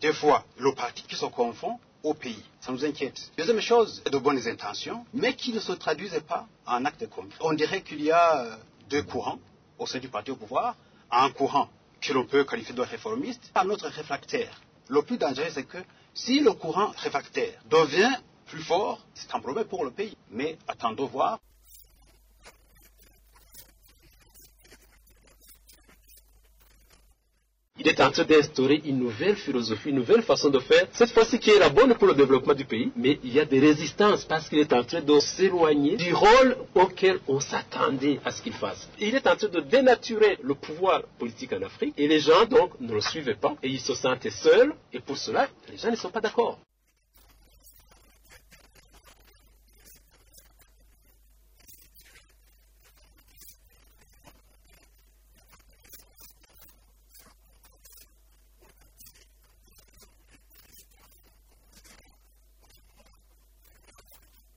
des fois le parti qui se confond au pays. Ça nous inquiète. Deuxième chose, de bonnes intentions, mais qui ne se traduisent pas en actes concrets. On dirait qu'il y a euh, deux courants au sein du parti au pouvoir. Un courant que l'on peut qualifier de réformiste, un autre réfractaire. Le plus dangereux, c'est que si le courant réfractaire devient plus fort, c'est un problème pour le pays. Mais attendons voir. Est en train d'instaurer une nouvelle philosophie, une nouvelle façon de faire, cette fois-ci qui est la bonne pour le développement du pays, mais il y a des résistances parce qu'il est en train de s'éloigner du rôle auquel on s'attendait à ce qu'il fasse. Il est en train de dénaturer le pouvoir politique en Afrique et les gens donc ne le suivent pas et ils se sentent seuls et pour cela, les gens ne sont pas d'accord.